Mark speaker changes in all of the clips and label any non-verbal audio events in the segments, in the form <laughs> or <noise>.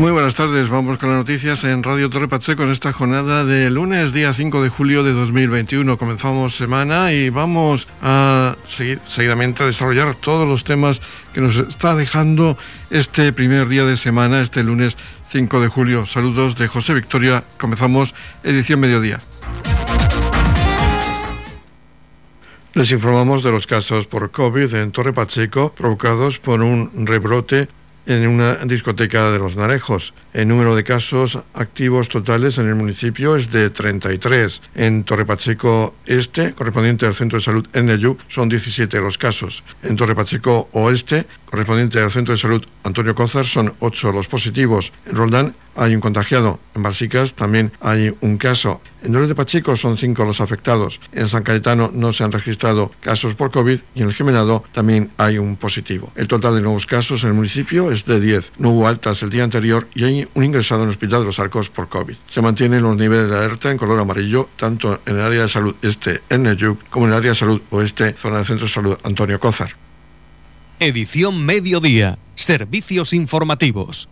Speaker 1: Muy buenas tardes, vamos con las noticias en Radio Torre Pacheco en esta jornada de lunes, día 5 de julio de 2021. Comenzamos semana y vamos a seguir seguidamente a desarrollar todos los temas que nos está dejando este primer día de semana, este lunes 5 de julio. Saludos de José Victoria, comenzamos edición mediodía. Les informamos de los casos por COVID en Torre Pacheco provocados por un rebrote en una discoteca de Los Narejos. El número de casos activos totales en el municipio es de 33. En Torre Pacheco Este, correspondiente al Centro de Salud NEU, son 17 los casos. En Torre Pacheco Oeste, correspondiente al Centro de Salud Antonio Cózar, son 8 los positivos. En Roldán hay un contagiado. En Balsicas también hay un caso. En Dolores de Pacheco son 5 los afectados. En San Cayetano no se han registrado casos por COVID y en el Gemenado también hay un positivo. El total de nuevos casos en el municipio es de 10. No hubo altas el día anterior y hay un ingresado en el Hospital de los Arcos por COVID. Se mantienen los niveles de alerta en color amarillo tanto en el área de salud este en Neyuk como en el área de salud oeste, zona del Centro de Salud Antonio Cózar.
Speaker 2: Edición Mediodía. Servicios informativos.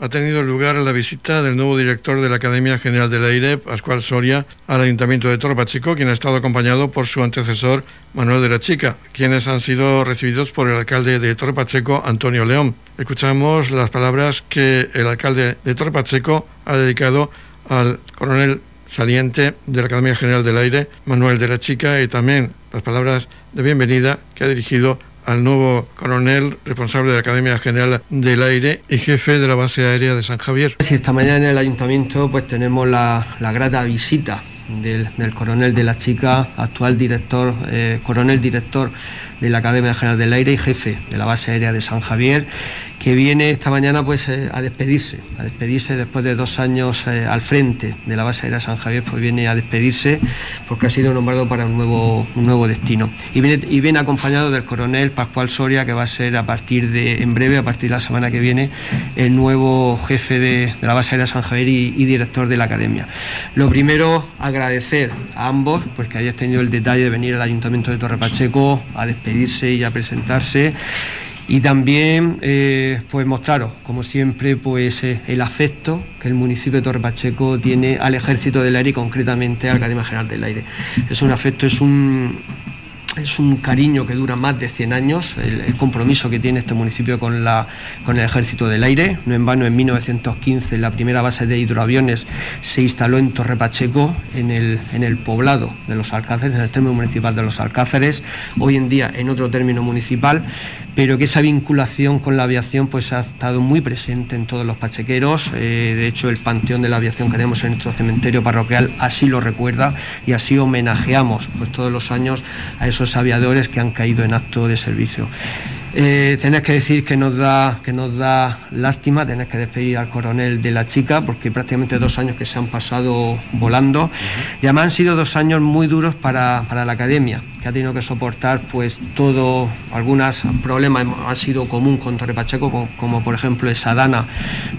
Speaker 1: Ha tenido lugar la visita del nuevo director de la Academia General del Aire, Pascual Soria, al Ayuntamiento de Torre Pacheco, quien ha estado acompañado por su antecesor, Manuel de la Chica, quienes han sido recibidos por el alcalde de Torre Pacheco, Antonio León. Escuchamos las palabras que el alcalde de Torre Pacheco ha dedicado al coronel saliente de la Academia General del Aire, Manuel de la Chica, y también las palabras de bienvenida que ha dirigido al nuevo coronel responsable de la Academia General del Aire y jefe de la base aérea de San Javier.
Speaker 3: esta mañana en el ayuntamiento pues tenemos la, grata visita del, coronel de la chica, actual director, eh, coronel director de la Academia General del Aire y jefe de la base aérea de San Javier que viene esta mañana pues eh, a despedirse, a despedirse después de dos años eh, al frente de la base aérea San Javier, pues viene a despedirse porque ha sido nombrado para un nuevo, un nuevo destino. Y viene, y viene acompañado del coronel Pascual Soria, que va a ser a partir de, en breve, a partir de la semana que viene, el nuevo jefe de, la base aérea San Javier y, director de la academia. Lo primero, agradecer a ambos, pues que hayáis tenido el detalle de venir al Ayuntamiento de Torre Pacheco a despedirse y a presentarse y también eh, pues mostraros, como siempre, pues eh, el afecto que el municipio de Torre Pacheco tiene al Ejército del Aire y concretamente al Academia General del Aire. Es un afecto, es un, es un cariño que dura más de 100 años, el, compromiso que tiene este municipio con, la, con el Ejército del Aire. No en vano, en 1915 la primera base de hidroaviones se instaló en Torre Pacheco, en el, en el poblado de los Alcáceres, en el término municipal de los Alcáceres, hoy en día en otro término municipal, pero que esa vinculación con la aviación pues, ha estado muy presente en todos los pachequeros. Eh, de hecho, el panteón de la aviación que tenemos en nuestro cementerio parroquial así lo recuerda y así homenajeamos pues, todos los años a esos aviadores que han caído en acto de servicio. Eh, tenés que decir que nos da que nos da lástima, tenés que despedir al coronel de la chica, porque prácticamente dos años que se han pasado volando. Y además han sido dos años muy duros para, la academia, que ha tenido que soportar pues todo, algunos problemas. Ha sido común con Torre Pacheco, como, por ejemplo esa dana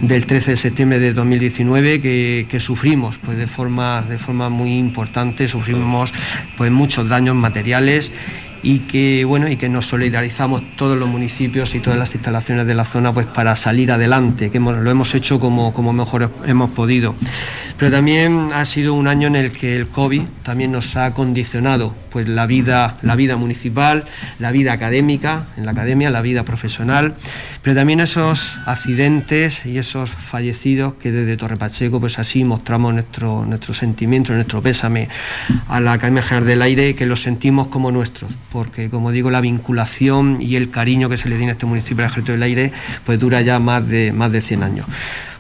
Speaker 3: del 13 de septiembre de 2019 que, que, sufrimos pues de forma, de forma muy importante, sufrimos pues muchos daños materiales y que bueno y que nos solidarizamos todos los municipios y todas las instalaciones de la zona pues para salir adelante que lo hemos hecho como, como mejor hemos podido. Pero también ha sido un año en el que el COVID también nos ha condicionado pues la vida la vida municipal la vida académica en la academia la vida profesional pero también esos accidentes y esos fallecidos que desde Torre Pacheco pues así mostramos nuestro, nuestro sentimiento, nuestro pésame a la Academia General del Aire, que los sentimos como nuestros, porque como digo, la vinculación y el cariño que se le tiene a este municipio del Ejército del Aire pues dura ya más de, más de 100 años.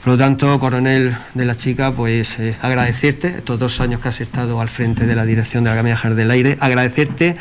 Speaker 3: Por lo tanto, coronel de la chica, pues eh, agradecerte estos dos años que has estado al frente de la dirección de la Academia General del Aire, agradecerte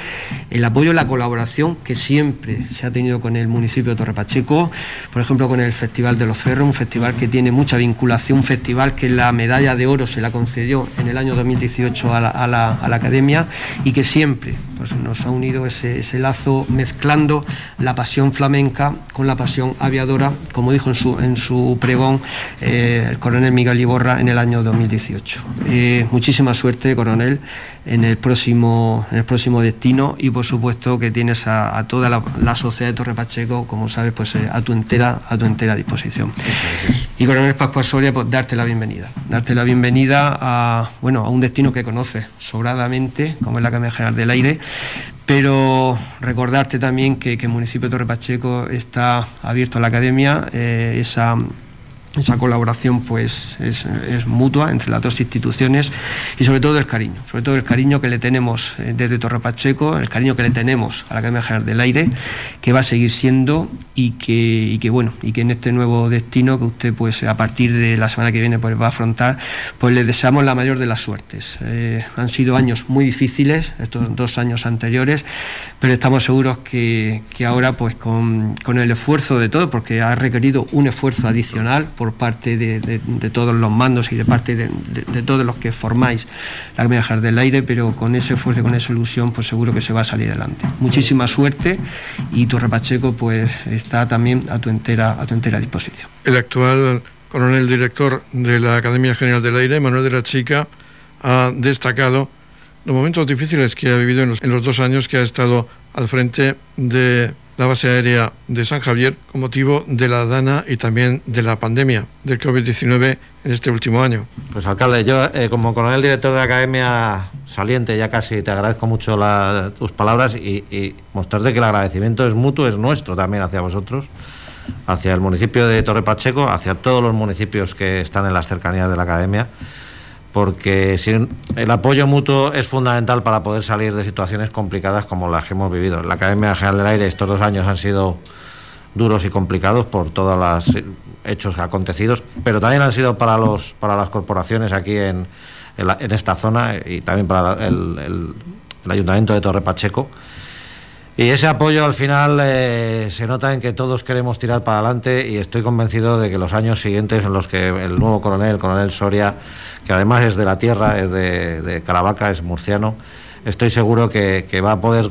Speaker 3: el apoyo y la colaboración que siempre se ha tenido con el municipio de Torre Pacheco, por ejemplo con el Festival de los Ferros, un festival que tiene mucha vinculación, un festival que la medalla de oro se la concedió en el año 2018 a la, Academia y que siempre pues nos ha unido ese, lazo mezclando la pasión flamenca con la pasión aviadora, como dijo en su, en su pregón eh, el coronel Miguel Iborra en el año 2018. Eh, muchísima suerte, coronel, en el próximo, en el próximo destino y por supuesto que tienes a, toda la, sociedad de Torre Pacheco, como sabes, pues eh, a tu entera, a tu entera disposición. Y coronel Pascual Soria, pues darte la bienvenida, darte la bienvenida a bueno a un destino que conoces sobradamente, como es la Academia General del Aire, pero recordarte también que, el municipio de Torre Pacheco está abierto a la academia, eh, esa esa colaboración pues es, mutua entre las dos instituciones y sobre todo el cariño, sobre todo el cariño que le tenemos eh, desde Torre Pacheco, el cariño que le tenemos a la Academia General del Aire, que va a seguir siendo y que, que bueno, y que en este nuevo destino que usted pues a partir de la semana que viene pues va a afrontar, pues le deseamos la mayor de las suertes. Eh, han sido años muy difíciles, estos dos años anteriores, pero estamos seguros que, ahora pues con, el esfuerzo de todo, porque ha requerido un esfuerzo adicional, por parte de, todos los mandos y de parte de, todos los que formáis la Academia General del Aire, pero con ese esfuerzo, con esa ilusión, pues seguro que se va a salir adelante. Muchísima suerte y tu repacheco pues está también a tu entera, a tu entera disposición.
Speaker 1: El actual coronel director de la Academia General del Aire, Manuel de la Chica, ha destacado los momentos difíciles que ha vivido en los dos años que ha estado al frente de la base aérea de San Javier con motivo de la DANA y también de la pandemia del COVID-19 en este último año.
Speaker 4: Pues alcalde, yo eh, como coronel director de la academia saliente ya casi te agradezco mucho tus palabras y, y mostrarte que el agradecimiento es mutuo, es nuestro también hacia vosotros, hacia el municipio de Torre Pacheco, hacia todos los municipios que están en las cercanías de la academia porque el apoyo mutuo es fundamental para poder salir de situaciones complicadas como las que hemos vivido. La Academia General del Aire estos dos años han sido duros y complicados por todos los hechos acontecidos, pero también han sido para los para las corporaciones aquí en, en, esta zona y también para el, Ayuntamiento de Torre Pacheco. Y ese apoyo al final eh, se nota en que todos queremos tirar para adelante y estoy convencido de que los años siguientes en los que el nuevo coronel, el coronel Soria, que además es de la tierra, es de, Caravaca, es murciano, estoy seguro que, va a poder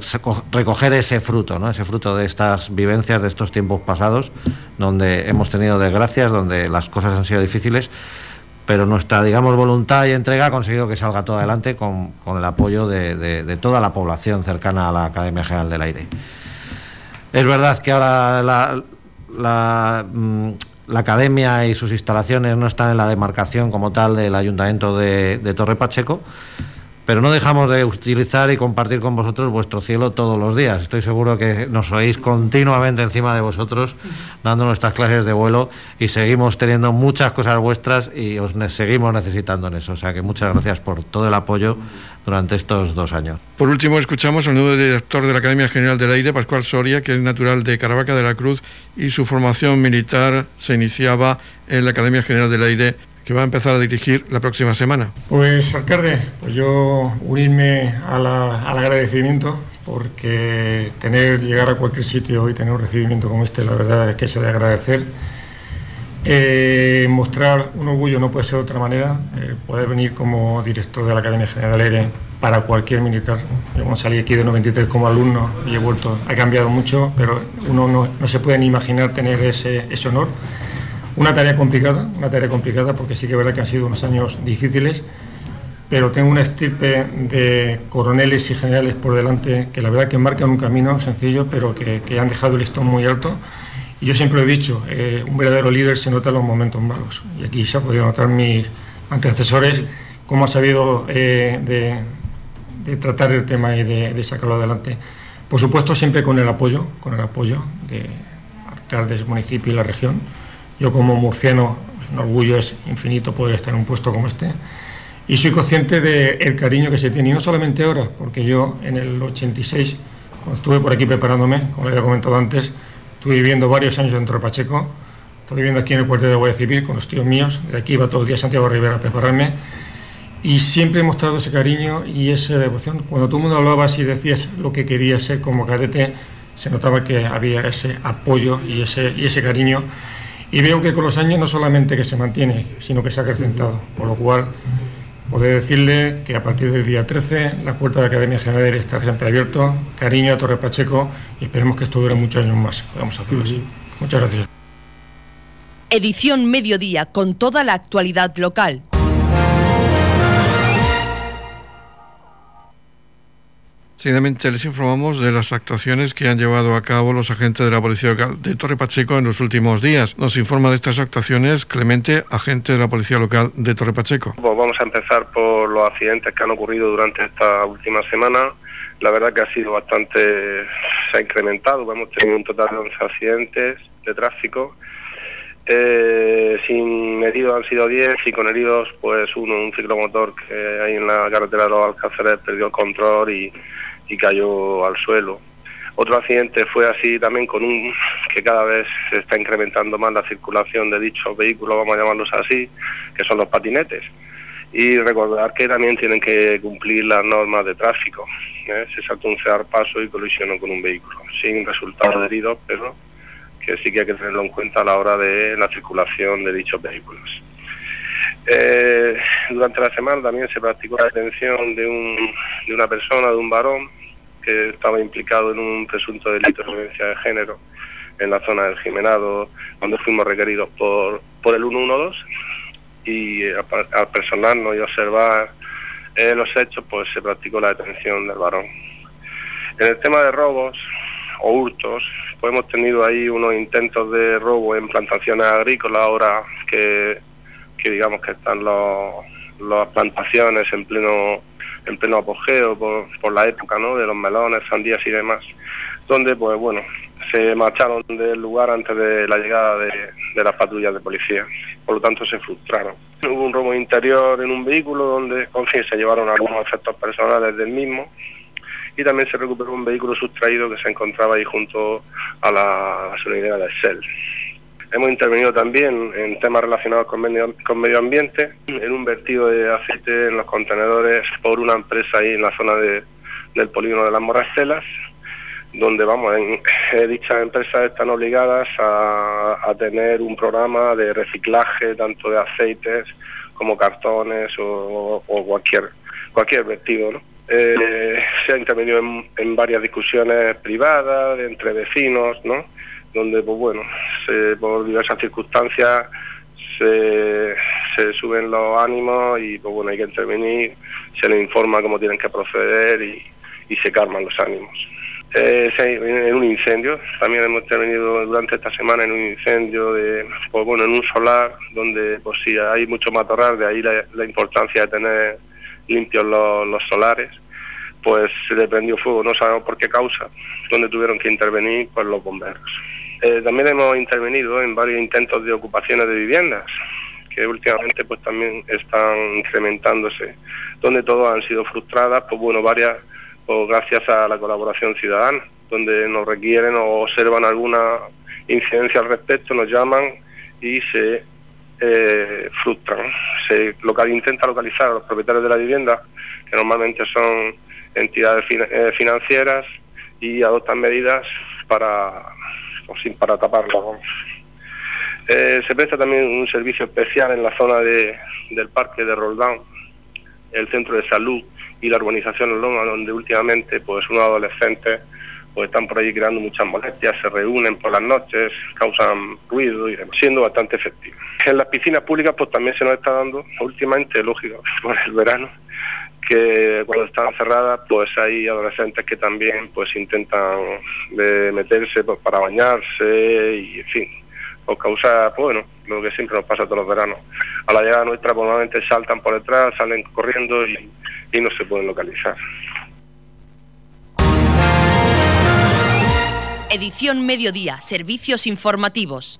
Speaker 4: recoger ese fruto, ¿no? ese fruto de estas vivencias, de estos tiempos pasados, donde hemos tenido desgracias, donde las cosas han sido difíciles, pero nuestra, digamos, voluntad y entrega ha conseguido que salga todo adelante con, el apoyo de, toda la población cercana a la Academia General del Aire. Es verdad que ahora la, mm, la academia y sus instalaciones no están en la demarcación como tal del ayuntamiento de, Torre Pacheco, pero no dejamos de utilizar y compartir con vosotros vuestro cielo todos los días. Estoy seguro que nos oís continuamente encima de vosotros, dando nuestras clases de vuelo y seguimos teniendo muchas cosas vuestras y os seguimos necesitando en eso. O sea que muchas gracias por todo el apoyo durante estos dos años.
Speaker 1: Por último, escuchamos al nuevo director de la Academia General del Aire, Pascual Soria, que es natural de Caravaca de la Cruz y su formación militar se iniciaba en la Academia General del Aire que va a empezar a dirigir la próxima semana.
Speaker 5: Pues alcalde, pues yo unirme al agradecimiento porque tener llegar a cualquier sitio y tener un recibimiento como este, la verdad es que se de agradecer. Eh, mostrar un orgullo no puede ser de otra manera, eh, poder venir como director de la Academia General Aire para cualquier militar. Yo salí aquí de 93 como alumno y he vuelto, ha cambiado mucho, pero uno no, se puede ni imaginar tener ese, honor. Una tarea complicada, una tarea complicada porque sí que es verdad que han sido unos años difíciles, pero tengo una estirpe de coroneles y generales por delante que la verdad que marcan un camino sencillo, pero que, han dejado el listón muy alto y yo siempre he dicho, eh, un verdadero líder se nota en los momentos malos. Y aquí se ha podido notar mis antecesores cómo ha sabido eh, de, tratar el tema y de, sacarlo adelante. Por supuesto, siempre con el apoyo, con el apoyo de alcaldes, municipio y la región. Yo como murciano, un orgullo es infinito poder estar en un puesto como este. Y soy consciente del cariño que se tiene, y no solamente ahora, porque yo en el 86, cuando estuve por aquí preparándome, como le había comentado antes, Estuve viviendo varios años en Pacheco, estoy viviendo aquí en el puerto de Guardia Civil con los tíos míos, de aquí iba todos los días Santiago Rivera a prepararme y siempre he mostrado ese cariño y esa devoción. Cuando todo el mundo hablaba y decías lo que quería ser como cadete, se notaba que había ese apoyo y ese, y ese cariño. Y veo que con los años no solamente que se mantiene, sino que se ha acrecentado. Por lo cual, poder decirle que a partir del día 13 la puerta de la Academia General está siempre abierto. Cariño a Torre Pacheco y esperemos que esto dure muchos años más. Podemos hacerlo así. Muchas gracias.
Speaker 6: Edición Mediodía con toda la actualidad local.
Speaker 1: Seguidamente les informamos de las actuaciones que han llevado a cabo los agentes de la Policía Local de Torre Pacheco en los últimos días. Nos informa de estas actuaciones Clemente, agente de la Policía Local de Torre Pacheco.
Speaker 7: Pues vamos a empezar por los accidentes que han ocurrido durante esta última semana. La verdad que ha sido bastante, se ha incrementado, hemos tenido un total de 11 accidentes de tráfico. Eh, sin heridos han sido 10 y con heridos pues uno, un ciclomotor que hay en la carretera de los Alcáceres perdió el control y y cayó al suelo. Otro accidente fue así también con un <laughs> que cada vez se está incrementando más la circulación de dichos vehículos, vamos a llamarlos así, que son los patinetes. Y recordar que también tienen que cumplir las normas de tráfico. ¿eh? Se saltó un cedar paso y colisionó con un vehículo, sin resultado de heridos, pero que sí que hay que tenerlo en cuenta a la hora de la circulación de dichos vehículos. Eh, durante la semana también se practicó la detención de, un, de una persona, de un varón, que estaba implicado en un presunto delito de violencia de género en la zona del Jimenado, cuando fuimos requeridos por, por el 112 y al personarnos y observar eh, los hechos, pues se practicó la detención del varón. En el tema de robos o hurtos, pues hemos tenido ahí unos intentos de robo en plantaciones agrícolas ahora que, que digamos que están los, las plantaciones en pleno en pleno apogeo por, por la época ¿no? de los melones, sandías y demás, donde pues bueno, se marcharon del lugar antes de la llegada de, de las patrullas de policía, por lo tanto se frustraron. Hubo un robo interior en un vehículo donde con fin se llevaron algunos efectos personales del mismo y también se recuperó un vehículo sustraído que se encontraba ahí junto a la gasolinera de Shell. Hemos intervenido también en temas relacionados con medio, con medio ambiente, en un vertido de aceite en los contenedores por una empresa ahí en la zona de, del polígono de las Morrastelas, donde vamos, en, eh, dichas empresas están obligadas a, a, tener un programa de reciclaje tanto de aceites como cartones o, cualquier, cualquier vertido. ¿no? Eh, se ha intervenido en, en varias discusiones privadas entre vecinos, ¿no? Donde pues bueno, se, por diversas circunstancias se, suben los ánimos y pues bueno, hay que intervenir, se les informa cómo tienen que proceder y, y se calman los ánimos. Eh, en un incendio, también hemos intervenido durante esta semana en un incendio de, pues bueno, en un solar donde pues sí hay mucho matorral, de ahí la, la importancia de tener limpios los, los solares pues se le prendió fuego, no sabemos por qué causa, donde tuvieron que intervenir pues los bomberos. Eh, también hemos intervenido en varios intentos de ocupaciones de viviendas, que últimamente pues también están incrementándose, donde todas han sido frustradas, pues bueno, varias, pues gracias a la colaboración ciudadana, donde nos requieren o observan alguna incidencia al respecto, nos llaman y se eh, frustran. Se local, intenta localizar a los propietarios de la vivienda, que normalmente son entidades eh, financieras, y adoptan medidas para sin para taparlo. Eh, se presta también un servicio especial en la zona de, del parque de Roldán, el centro de salud y la urbanización Loma, donde últimamente pues unos adolescentes pues están por allí creando muchas molestias, se reúnen por las noches, causan ruido y demás, siendo bastante efectivo. En las piscinas públicas pues también se nos está dando, últimamente, lógico, <laughs> por el verano, que cuando están cerradas pues hay adolescentes que también pues intentan de meterse pues, para bañarse y en fin o causar pues, bueno lo que siempre nos pasa todos los veranos a la llegada nuestra pues, normalmente saltan por detrás salen corriendo y, y no se pueden localizar
Speaker 6: Edición Mediodía, Servicios Informativos.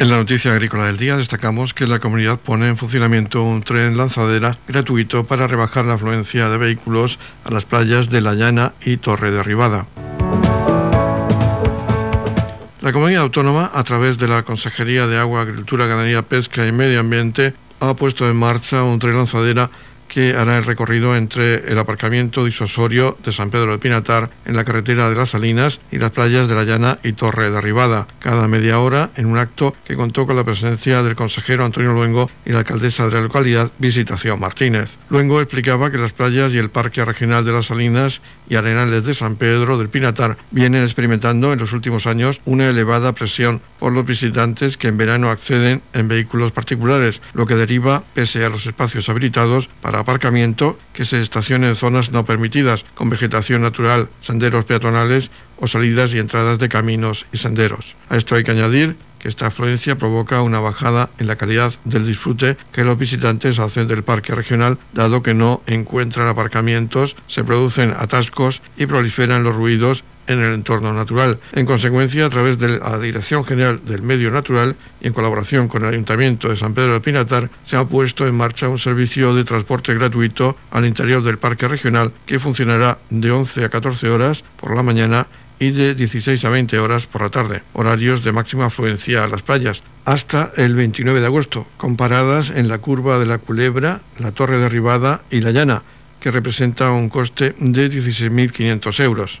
Speaker 1: En la noticia agrícola del día destacamos que la comunidad pone en funcionamiento un tren lanzadera gratuito para rebajar la afluencia de vehículos a las playas de La Llana y Torre Derribada. La comunidad autónoma, a través de la Consejería de Agua, Agricultura, Ganadería, Pesca y Medio Ambiente, ha puesto en marcha un tren lanzadera que hará el recorrido entre el aparcamiento disuasorio de San Pedro de Pinatar en la carretera de las Salinas y las playas de La Llana y Torre de Arribada, cada media hora en un acto que contó con la presencia del consejero Antonio Luengo y la alcaldesa de la localidad, Visitación Martínez. Luengo explicaba que las playas y el Parque Regional de las Salinas y Arenales de San Pedro del Pinatar vienen experimentando en los últimos años una elevada presión por los visitantes que en verano acceden en vehículos particulares, lo que deriva, pese a los espacios habilitados, para aparcamiento que se estacione en zonas no permitidas, con vegetación natural, senderos peatonales o salidas y entradas de caminos y senderos. A esto hay que añadir que esta afluencia provoca una bajada en la calidad del disfrute que los visitantes hacen del parque regional, dado que no encuentran aparcamientos, se producen atascos y proliferan los ruidos en el entorno natural. En consecuencia, a través de la Dirección General del Medio Natural y en colaboración con el Ayuntamiento de San Pedro de Pinatar, se ha puesto en marcha un servicio de transporte gratuito al interior del Parque Regional que funcionará de 11 a 14 horas por la mañana y de 16 a 20 horas por la tarde, horarios de máxima afluencia a las playas, hasta el 29 de agosto, comparadas en la curva de la Culebra, la Torre Derribada y la Llana, que representa un coste de 16.500 euros.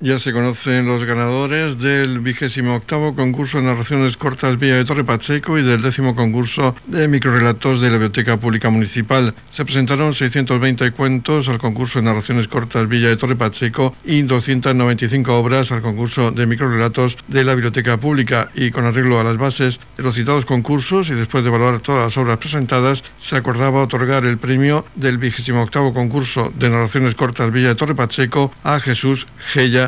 Speaker 1: Ya se conocen los ganadores del vigésimo octavo concurso de narraciones cortas Villa de Torre Pacheco y del décimo concurso de microrelatos de la Biblioteca Pública Municipal. Se presentaron 620 cuentos al concurso de narraciones cortas Villa de Torre Pacheco y 295 obras al concurso de microrelatos de la Biblioteca Pública y con arreglo a las bases de los citados concursos y después de evaluar todas las obras presentadas, se acordaba otorgar el premio del vigésimo octavo concurso de narraciones cortas Villa de Torre Pacheco a Jesús Gella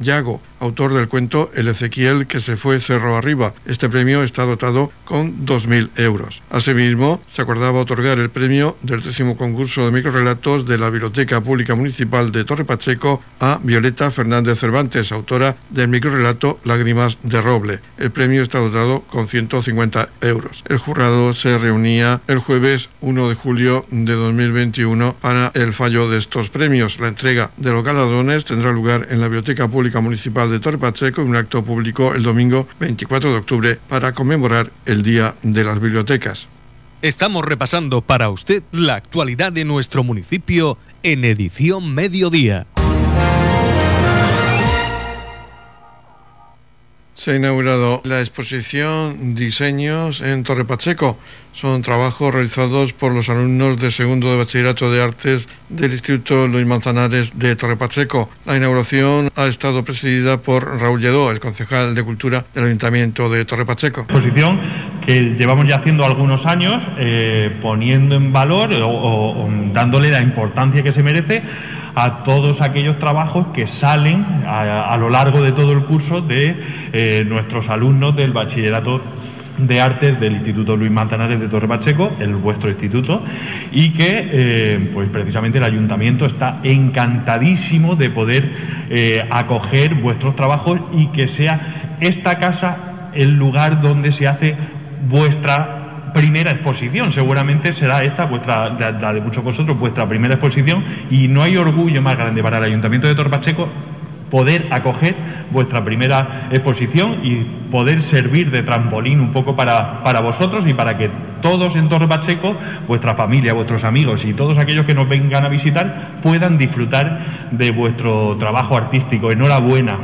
Speaker 1: Yago, autor del cuento El Ezequiel que se fue cerro arriba. Este premio está dotado con 2.000 euros. Asimismo, se acordaba otorgar el premio del décimo concurso de microrelatos de la Biblioteca Pública Municipal de Torre Pacheco a Violeta Fernández Cervantes, autora del microrelato Lágrimas de Roble. El premio está dotado con 150 euros. El jurado se reunía el jueves 1 de julio de 2021 para el fallo de estos premios. La entrega de los galardones tendrá lugar en la Biblioteca Pública Municipal de Torre Pacheco en un acto público el domingo 24 de octubre para conmemorar el Día de las Bibliotecas.
Speaker 2: Estamos repasando para usted la actualidad de nuestro municipio en edición mediodía.
Speaker 1: Se ha inaugurado la exposición Diseños en Torre Pacheco. Son trabajos realizados por los alumnos de segundo de Bachillerato de Artes del Instituto Luis Manzanares de Torre Pacheco. La inauguración ha estado presidida por Raúl Lledó, el concejal de Cultura del Ayuntamiento de Torre Pacheco.
Speaker 8: Exposición que llevamos ya haciendo algunos años, eh, poniendo en valor o, dándole la importancia que se merece a todos aquellos trabajos que salen a, lo largo de todo el curso de eh, nuestros alumnos del bachillerato de artes del Instituto Luis Manzanares de Torre Pacheco, el vuestro instituto, y que eh, pues precisamente el ayuntamiento está encantadísimo de poder eh, acoger vuestros trabajos y que sea esta casa el lugar donde se hace vuestra primera exposición. Seguramente será esta, vuestra, la de muchos vosotros, vuestra primera exposición y no hay orgullo más grande para el Ayuntamiento de Torpacheco poder acoger vuestra primera exposición y poder servir de trampolín un poco para, para vosotros y para que todos en Torre Pacheco, vuestra familia, vuestros amigos y todos aquellos que nos vengan a visitar puedan disfrutar de vuestro trabajo artístico. Enhorabuena,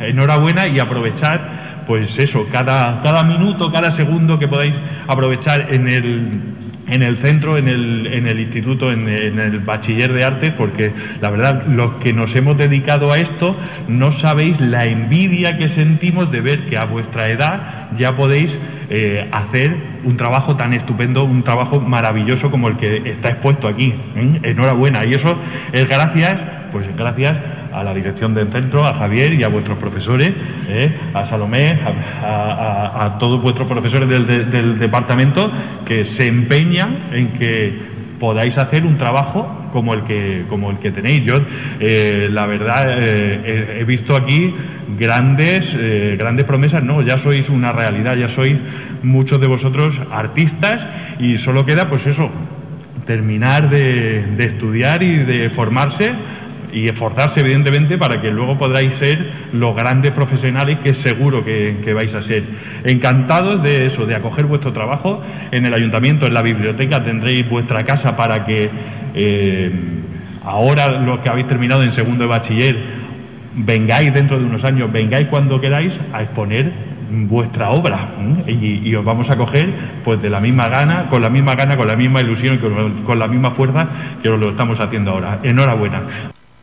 Speaker 8: enhorabuena y aprovechar pues eso, cada, cada minuto, cada segundo que podáis aprovechar en el en el centro, en el, en el instituto, en, el bachiller de artes, porque la verdad, los que nos hemos dedicado a esto, no sabéis la envidia que sentimos de ver que a vuestra edad ya podéis eh, hacer un trabajo tan estupendo, un trabajo maravilloso como el que está expuesto aquí. ¿eh? Enhorabuena. Y eso es gracias, pues gracias a la dirección del centro, a Javier y a vuestros profesores, ¿eh? a Salomé, a, todos vuestros profesores del, departamento que se empeñan en que podáis hacer un trabajo como el que, como el que tenéis. Yo, eh, la verdad, eh, he, visto aquí grandes, grandes promesas. No, ya sois una realidad, ya sois muchos de vosotros artistas y solo queda, pues eso, terminar de, de estudiar y de formarse y esforzarse evidentemente para que luego podáis ser los grandes profesionales que seguro que, vais a ser. Encantados de eso, de acoger vuestro trabajo en el ayuntamiento, en la biblioteca tendréis vuestra casa para que eh, ahora los que habéis terminado en segundo de bachiller vengáis dentro de unos años, vengáis cuando queráis a exponer vuestra obra y, os vamos a coger pues de la misma gana, con la misma gana, con la misma ilusión, con, con la misma fuerza que os lo estamos haciendo ahora. Enhorabuena.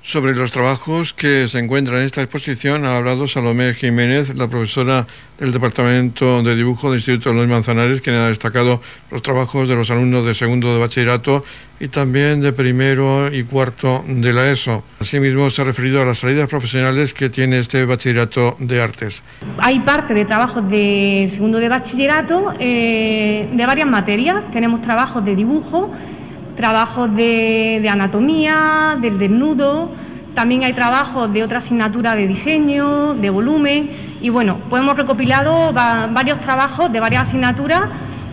Speaker 1: Sobre los trabajos que se encuentran en esta exposición ha hablado Salomé Jiménez, la profesora del Departamento de Dibujo del Instituto de los Manzanares, quien ha destacado los trabajos de los alumnos de segundo de bachillerato y también de primero y cuarto de la ESO. Asimismo, se ha referido a las salidas profesionales que tiene este bachillerato de artes.
Speaker 9: Hay parte de trabajos de segundo de bachillerato eh, de varias materias. Tenemos trabajos de dibujo trabajos de, anatomía, del desnudo, también hay trabajos de otra asignatura de diseño, de volumen y bueno, pues hemos recopilado varios trabajos de varias asignaturas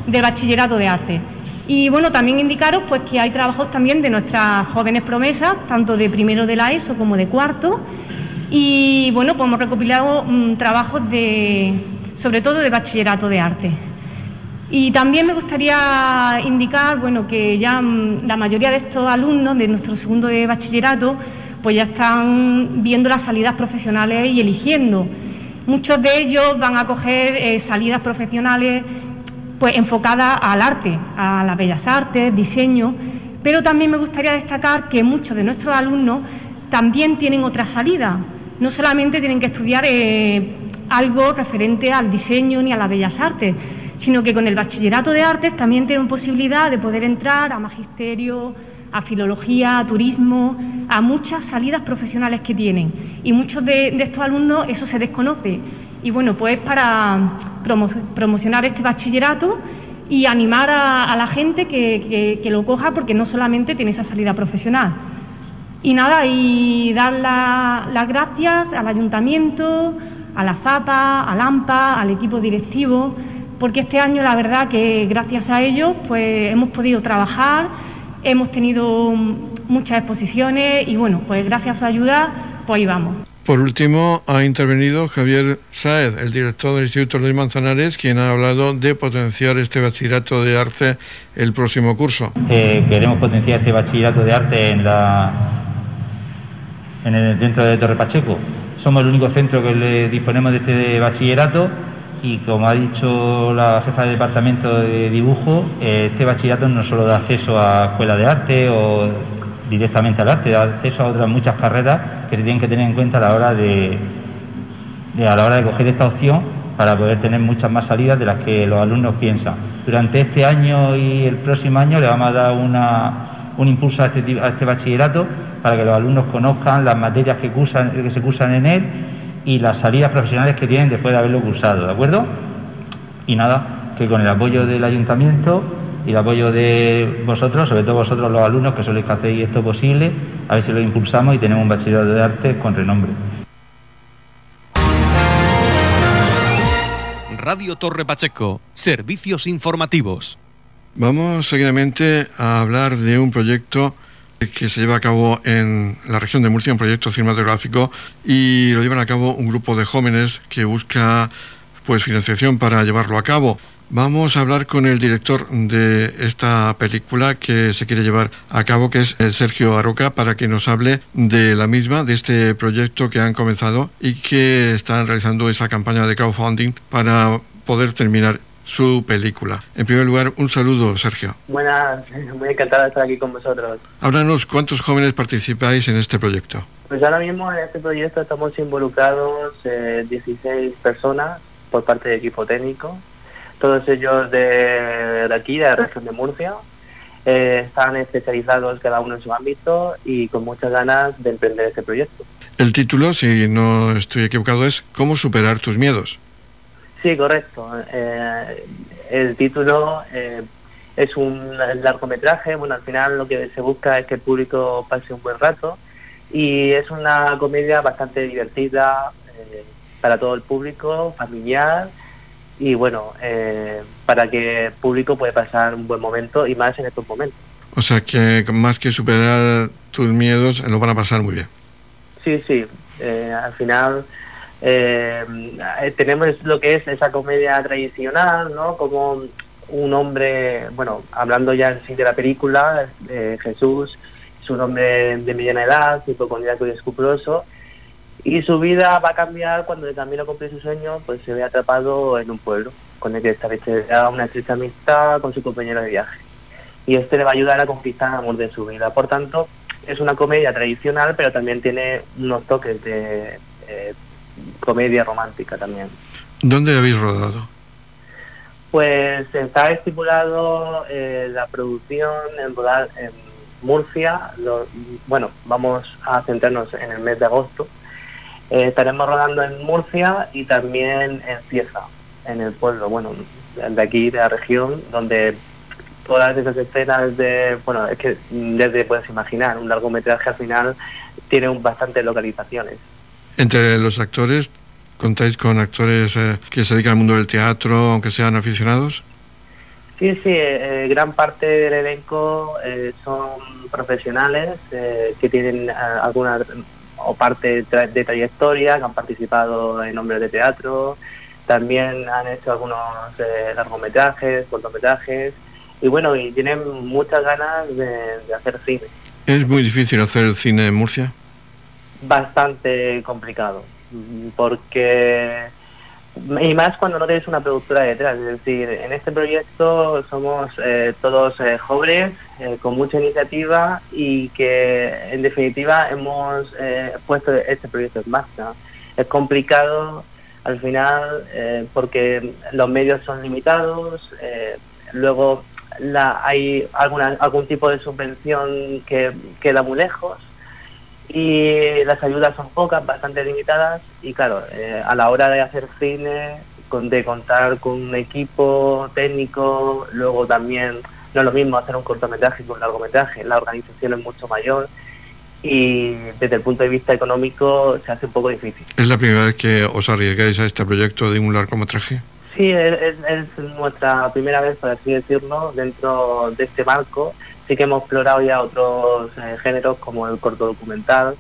Speaker 9: del bachillerato de arte. Y bueno, también indicaros pues que hay trabajos también de nuestras jóvenes promesas, tanto de primero de la ESO como de cuarto. Y bueno, pues hemos recopilado mm, trabajos de, sobre todo de bachillerato de arte. Y también me gustaría indicar bueno, que ya mm, la mayoría de estos alumnos de nuestro segundo de bachillerato pues ya están viendo las salidas profesionales y eligiendo. Muchos de ellos van a coger eh, salidas profesionales pues enfocadas al arte, a las bellas artes, diseño, pero también me gustaría destacar que muchos de nuestros alumnos también tienen otra salida. No solamente tienen que estudiar eh, algo referente al diseño ni a las bellas artes, sino que con el bachillerato de artes también tienen posibilidad de poder entrar a magisterio, a filología, a turismo, a muchas salidas profesionales que tienen. Y muchos de, estos alumnos eso se desconoce. Y bueno, pues para promocionar este bachillerato y animar a, la gente que, lo coja porque no solamente tiene esa salida profesional. Y nada, y dar las gracias al ayuntamiento, a la ZAPA, al AMPA, al equipo directivo, porque este año la verdad que gracias a ellos pues hemos podido trabajar, hemos tenido muchas exposiciones y bueno, pues gracias a su ayuda pues ahí vamos.
Speaker 1: Por último, ha intervenido Javier Saez, el director del Instituto Luis Manzanares, quien ha hablado de potenciar este bachillerato de arte el próximo curso.
Speaker 10: Eh, queremos potenciar este bachillerato de arte en la, en el, dentro de Torre Pacheco. Somos el único centro que le disponemos de este bachillerato y como ha dicho la jefa de departamento de dibujo, eh, este bachillerato no solo da acceso a escuela de arte o directamente al arte, da acceso a otras muchas carreras que se tienen que tener en cuenta a la hora de, a la hora de coger esta opción para poder tener muchas más salidas de las que los alumnos piensan. Durante este año y el próximo año le vamos a dar un impulso a este, a este bachillerato para que los alumnos conozcan las materias que, cursan, que se cursan en él y las salidas profesionales que tienen después de haberlo cursado, ¿de acuerdo? Y nada, que con el apoyo del ayuntamiento y el apoyo de vosotros, sobre todo vosotros los alumnos que sois que hacéis esto posible, a ver si lo impulsamos y tenemos un bachillerato de arte con renombre.
Speaker 2: Radio Torre Pacheco, servicios informativos.
Speaker 1: Vamos seguidamente a hablar de un proyecto que se lleva a cabo en la región de Murcia, un proyecto cinematográfico, y lo llevan a cabo un grupo de jóvenes que busca pues financiación para llevarlo a cabo. Vamos a hablar con el director de esta película que se quiere llevar a cabo, que es eh, Sergio Aroca, para que nos hable de la misma, de este proyecto que han comenzado y que están realizando esa campaña de crowdfunding para poder terminar su película. En primer lugar, un saludo, Sergio.
Speaker 11: Buenas, muy encantado de estar aquí con vosotros.
Speaker 1: Háblanos, ¿cuántos jóvenes participáis en este proyecto?
Speaker 11: Pues ahora mismo en este proyecto estamos involucrados 16 eh, personas por parte del equipo técnico, todos ellos de, aquí, de la región de Murcia. Eh, están especializados cada uno en su ámbito y con muchas ganas de emprender este proyecto.
Speaker 1: El título, si no estoy equivocado, es ¿Cómo superar tus miedos?
Speaker 11: Sí, correcto. Eh, el título es un largometraje. Bueno, al final lo que se busca es que el público pase un buen rato y es una comedia bastante divertida eh, para todo el público, familiar y bueno, eh, para que el público pueda pasar un buen momento y más en estos momentos.
Speaker 1: O sea que más que superar tus miedos, lo van a pasar muy bien.
Speaker 11: Sí, sí, eh, al final tenemos lo que es esa comedia tradicional, ¿no? Como un hombre, bueno, hablando ya en sí de la película, Jesús es un hombre de mediana edad, hipocondríaco y escrupuloso, y su vida va a cambiar cuando de camino a cumplir su sueño, pues se ve atrapado en un pueblo, con el que establecerá una estrecha amistad con su compañero de viaje. Y este le va a ayudar a conquistar el amor de su vida. Por tanto, es una comedia tradicional, pero también tiene unos toques de eh, comedia romántica también.
Speaker 1: ¿Dónde habéis rodado?
Speaker 11: Pues está estipulado eh, la producción en rodar en Murcia, bueno, vamos a centrarnos en el mes de agosto. Eh, estaremos rodando en Murcia y también en Cieza, en el pueblo, bueno, de aquí, de la región, donde todas esas escenas de, bueno, es que desde puedes imaginar, un largometraje al final tiene un, bastantes localizaciones.
Speaker 1: Entre los actores, ¿contáis con actores eh, que se dedican al mundo del teatro, aunque sean aficionados?
Speaker 11: Sí, sí, eh, gran parte del elenco eh, son profesionales eh, que tienen alguna o parte de trayectoria, que han participado en hombres de teatro, también han hecho algunos largometrajes, cortometrajes, y bueno, y tienen muchas ganas de hacer cine.
Speaker 1: ¿Es muy difícil hacer cine en Murcia?
Speaker 11: Bastante complicado, porque y más cuando no tienes una productora detrás. Es decir, en este proyecto somos eh, todos eh, jóvenes, eh, con mucha iniciativa y que en definitiva hemos puesto este proyecto en marcha. Es complicado al final porque los medios son limitados, luego la, hay alguna, algún tipo de subvención que queda muy lejos y las ayudas son pocas, bastante limitadas y claro, eh, a la hora de hacer cine, con, de contar con un equipo técnico, luego también no es lo mismo hacer un cortometraje que un largometraje, la organización es mucho mayor y desde el punto de vista económico se hace un poco difícil.
Speaker 1: ¿Es la primera vez que os arriesgáis a este proyecto de un largometraje?
Speaker 11: Sí, es, nuestra primera vez, por así decirlo, dentro de este marco sí que hemos explorado ya otros eh, géneros como el corto documental,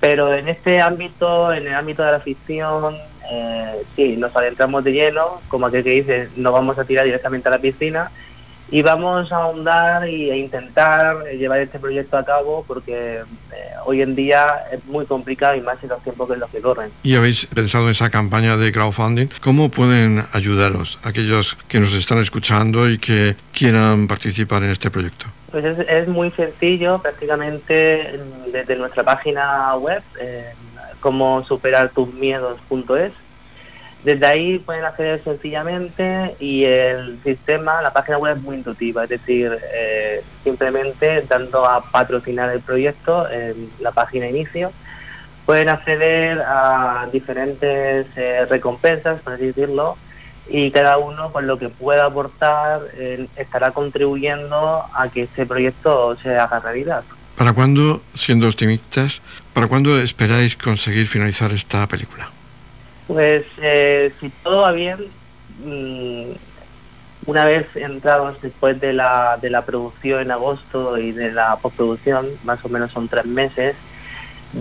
Speaker 11: pero en este ámbito, en el ámbito de la ficción, eh, sí, nos adentramos de lleno, como aquel que dice, nos vamos a tirar directamente a la piscina y vamos a ahondar y a intentar llevar este proyecto a cabo porque eh, hoy en día es muy complicado y más en los tiempos que en los que corren.
Speaker 1: ¿Y habéis pensado en esa campaña de crowdfunding? ¿Cómo pueden ayudaros aquellos que nos están escuchando y que quieran participar en este proyecto?
Speaker 11: Pues es, muy sencillo, prácticamente desde nuestra página web, eh, como superar tus miedos.es desde ahí pueden acceder sencillamente y el sistema, la página web es muy intuitiva, es decir, eh, simplemente dando a patrocinar el proyecto en la página inicio, pueden acceder a diferentes eh, recompensas, por así decirlo, y cada uno con lo que pueda aportar eh, estará contribuyendo a que este proyecto se haga realidad.
Speaker 1: ¿Para cuándo, siendo optimistas, para cuándo esperáis conseguir finalizar esta película?
Speaker 11: Pues eh, si todo va bien, mm, una vez entrados después de la, de la producción en agosto y de la postproducción, más o menos son tres meses,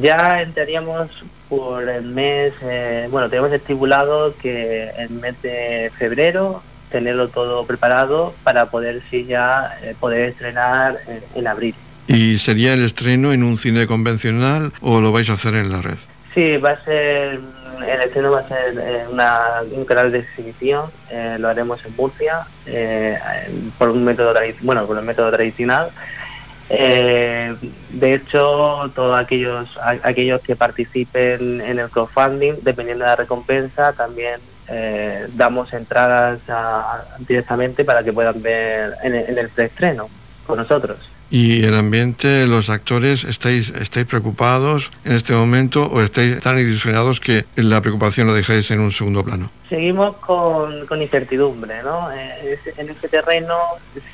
Speaker 11: ya entraríamos por el mes, eh, bueno, tenemos estipulado que el mes de febrero tenerlo todo preparado para poder sí ya eh, poder estrenar en abril.
Speaker 1: ¿Y sería el estreno en un cine convencional o lo vais a hacer en la red?
Speaker 11: Sí, va a ser el estreno va a ser eh, una, un canal de exhibición, eh, lo haremos en Murcia, eh, por un método tradicional. de hecho, todos aquellos aquellos que participen en el crowdfunding, dependiendo de la recompensa, también damos entradas directamente para que puedan ver en, en el preestreno con nosotros.
Speaker 1: ¿Y el ambiente, los actores, estáis, estáis preocupados en este momento o estáis tan ilusionados que la preocupación lo dejáis en un segundo plano?
Speaker 11: Seguimos con, con incertidumbre, ¿no? Eh, en este terreno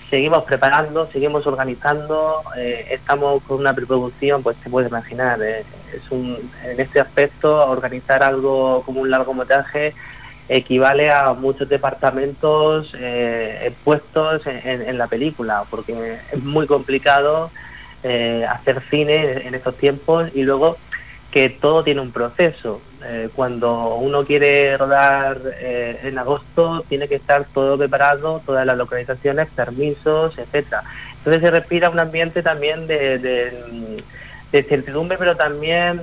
Speaker 11: seguimos preparando, seguimos organizando, eh, estamos con una preproducción, pues se puede imaginar, eh, es un, en este aspecto organizar algo como un largometraje equivale a muchos departamentos eh, puestos en, la película, porque es muy complicado eh, hacer cine en estos tiempos y luego que todo tiene un proceso. Eh, cuando uno quiere rodar en agosto, tiene que estar todo preparado, todas las localizaciones, permisos, etcétera. Entonces se respira un ambiente también de, de certidumbre, pero también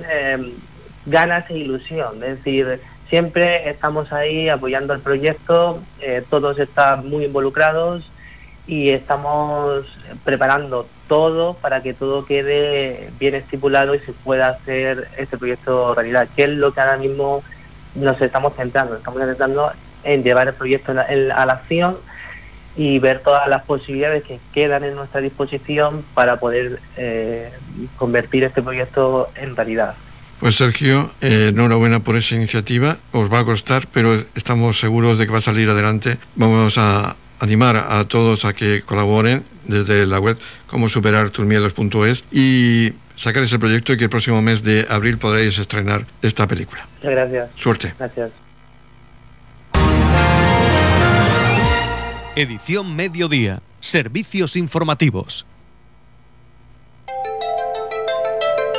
Speaker 11: ganas e ilusión. Es decir, siempre estamos ahí apoyando el proyecto, eh, todos están muy involucrados y estamos preparando todo para que todo quede bien estipulado y se pueda hacer este proyecto realidad, que es lo que ahora mismo nos estamos centrando, estamos intentando en llevar el proyecto a la acción y ver todas las posibilidades que quedan en nuestra disposición para poder eh, convertir este proyecto en realidad.
Speaker 1: Pues Sergio, eh, enhorabuena por esa iniciativa. Os va a costar, pero estamos seguros de que va a salir adelante. Vamos a animar a todos a que colaboren desde la web como superar tus miedos.es y sacar ese proyecto y que el próximo mes de abril podréis estrenar esta película.
Speaker 11: Muchas gracias.
Speaker 1: Suerte.
Speaker 11: Gracias.
Speaker 2: Edición Mediodía. Servicios informativos.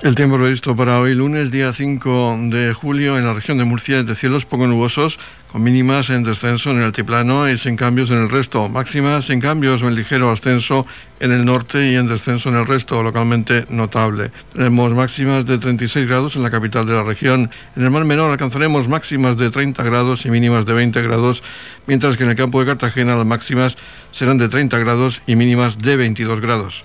Speaker 1: El tiempo previsto para hoy lunes, día 5 de julio, en la región de Murcia es de cielos poco nubosos, con mínimas en descenso en el altiplano y sin cambios en el resto, máximas sin cambios o en ligero ascenso en el norte y en descenso en el resto, localmente notable. Tenemos máximas de 36 grados en la capital de la región. En el mar menor alcanzaremos máximas de 30 grados y mínimas de 20 grados, mientras que en el campo de Cartagena las máximas serán de 30 grados y mínimas de 22 grados.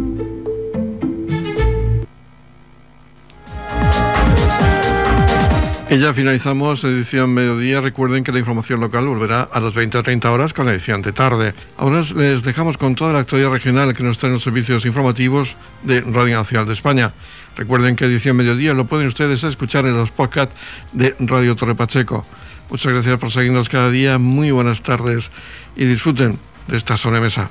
Speaker 1: Y ya finalizamos edición mediodía. Recuerden que la información local volverá a las 20 o 30 horas con la edición de tarde. Ahora les dejamos con toda la actualidad regional que nos traen los servicios informativos de Radio Nacional de España. Recuerden que edición mediodía lo pueden ustedes escuchar en los podcasts de Radio Torre Pacheco. Muchas gracias por seguirnos cada día. Muy buenas tardes y disfruten de esta sobremesa.